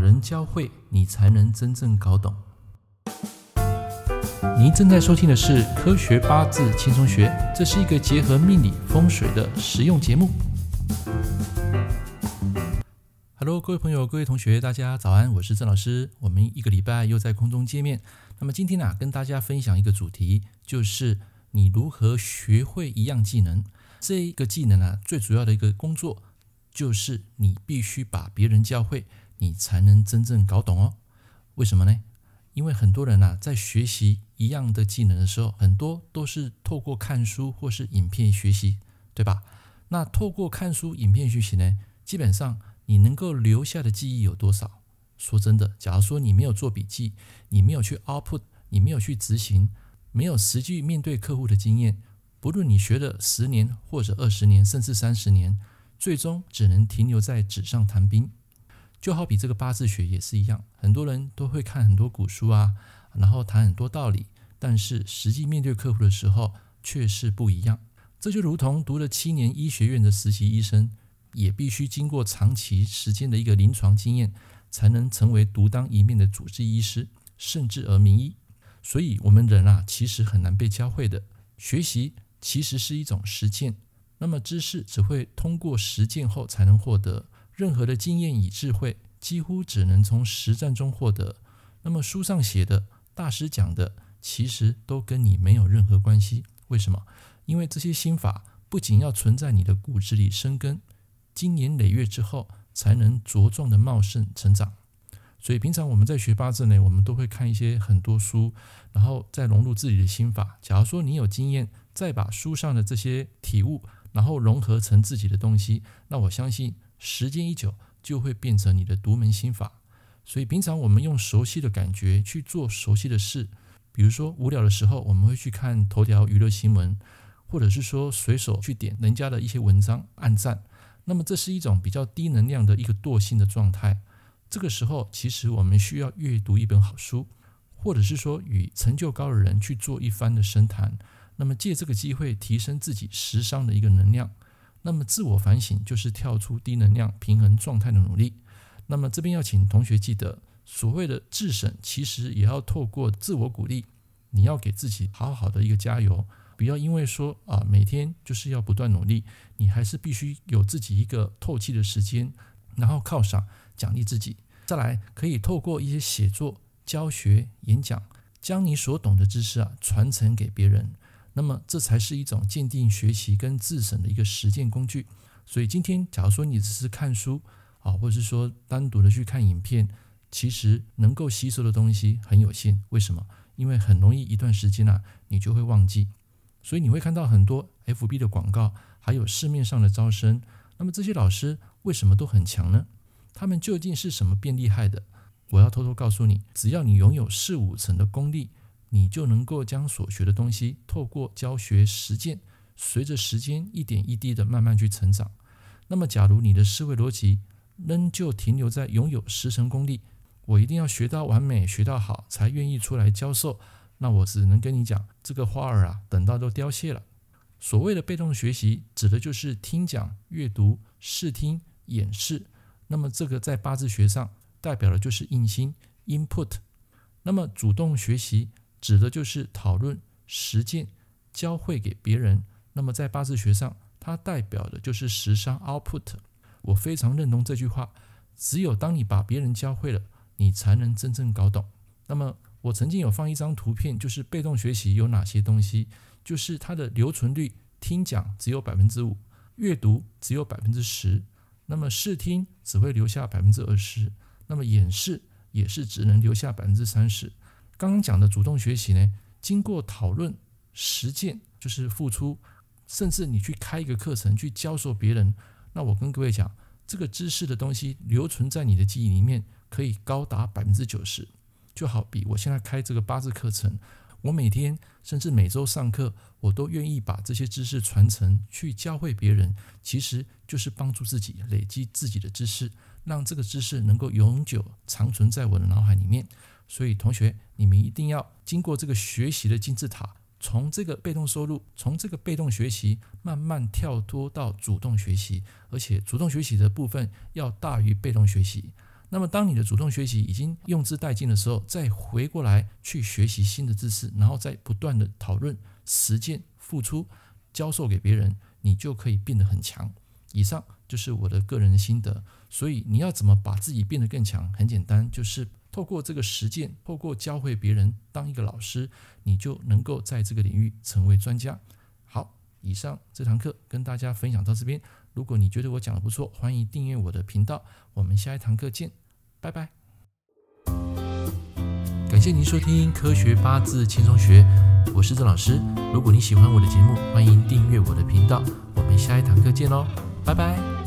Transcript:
人教会你，才能真正搞懂。您正在收听的是《科学八字轻松学》，这是一个结合命理风水的实用节目。Hello，各位朋友、各位同学，大家早安，我是郑老师。我们一个礼拜又在空中见面。那么今天呢、跟大家分享一个主题，就是你如何学会一样技能。这一个技能呢、啊，最主要的一个工作，就是你必须把别人教会，你才能真正搞懂哦。为什么呢？因为很多人啊，在学习一样的技能的时候，很多都是透过看书或是影片学习，对吧？那透过看书、影片学习呢，基本上你能够留下的记忆有多少？说真的，假如说你没有做笔记，你没有去 output，你没有去执行，没有实际面对客户的经验，不论你学了十年或者二十年，甚至三十年，最终只能停留在纸上谈兵。就好比这个八字学也是一样，很多人都会看很多古书啊，然后谈很多道理，但是实际面对客户的时候却是不一样。这就如同读了七年医学院的实习医生，也必须经过长期时间的一个临床经验，才能成为独当一面的主治医师，甚至而名医。所以，我们人啊，其实很难被教会的。学习其实是一种实践，那么知识只会通过实践后才能获得。任何的经验与智慧，几乎只能从实战中获得。那么书上写的、大师讲的，其实都跟你没有任何关系。为什么？因为这些心法不仅要存在你的骨子里生根，经年累月之后，才能茁壮的茂盛成长。所以平常我们在学八字呢，我们都会看一些很多书，然后再融入自己的心法。假如说你有经验，再把书上的这些体悟，然后融合成自己的东西，那我相信。时间一久，就会变成你的独门心法。所以，平常我们用熟悉的感觉去做熟悉的事，比如说无聊的时候，我们会去看头条娱乐新闻，或者是说随手去点人家的一些文章按赞。那么，这是一种比较低能量的一个惰性的状态。这个时候，其实我们需要阅读一本好书，或者是说与成就高的人去做一番的深谈。那么，借这个机会提升自己时尚的一个能量。那么自我反省就是跳出低能量平衡状态的努力。那么这边要请同学记得，所谓的自省，其实也要透过自我鼓励。你要给自己好好的一个加油，不要因为说啊每天就是要不断努力，你还是必须有自己一个透气的时间，然后犒赏奖励自己。再来可以透过一些写作、教学、演讲，将你所懂的知识啊传承给别人。那么这才是一种鉴定学习跟自省的一个实践工具。所以今天，假如说你只是看书啊，或者是说单独的去看影片，其实能够吸收的东西很有限。为什么？因为很容易一段时间啊，你就会忘记。所以你会看到很多 FB 的广告，还有市面上的招生。那么这些老师为什么都很强呢？他们究竟是什么变厉害的？我要偷偷告诉你，只要你拥有四五成的功力。你就能够将所学的东西透过教学实践，随着时间一点一滴的慢慢去成长。那么，假如你的思维逻辑仍旧停留在拥有十成功力，我一定要学到完美、学到好才愿意出来教授，那我只能跟你讲，这个花儿啊，等到都凋谢了。所谓的被动学习，指的就是听讲、阅读、视听、演示。那么，这个在八字学上代表的就是印心 （input）。那么，主动学习。指的就是讨论、实践、教会给别人。那么在八字学上，它代表的就是时商 output。我非常认同这句话。只有当你把别人教会了，你才能真正搞懂。那么我曾经有放一张图片，就是被动学习有哪些东西，就是它的留存率，听讲只有百分之五，阅读只有百分之十，那么视听只会留下百分之二十，那么演示也是只能留下百分之三十。刚刚讲的主动学习呢，经过讨论、实践，就是付出，甚至你去开一个课程去教授别人，那我跟各位讲，这个知识的东西留存在你的记忆里面，可以高达百分之九十。就好比我现在开这个八字课程，我每天甚至每周上课，我都愿意把这些知识传承去教会别人，其实就是帮助自己累积自己的知识，让这个知识能够永久长存在我的脑海里面。所以，同学，你们一定要经过这个学习的金字塔，从这个被动收入，从这个被动学习慢慢跳脱到主动学习，而且主动学习的部分要大于被动学习。那么，当你的主动学习已经用之殆尽的时候，再回过来去学习新的知识，然后再不断的讨论、实践、付出、教授给别人，你就可以变得很强。以上就是我的个人心得。所以，你要怎么把自己变得更强？很简单，就是透过这个实践，透过教会别人，当一个老师，你就能够在这个领域成为专家。好，以上这堂课跟大家分享到这边。如果你觉得我讲的不错，欢迎订阅我的频道。我们下一堂课见。拜拜！感谢您收听《科学八字轻松学》，我是郑老师。如果你喜欢我的节目，欢迎订阅我的频道。我们下一堂课见喽，拜拜！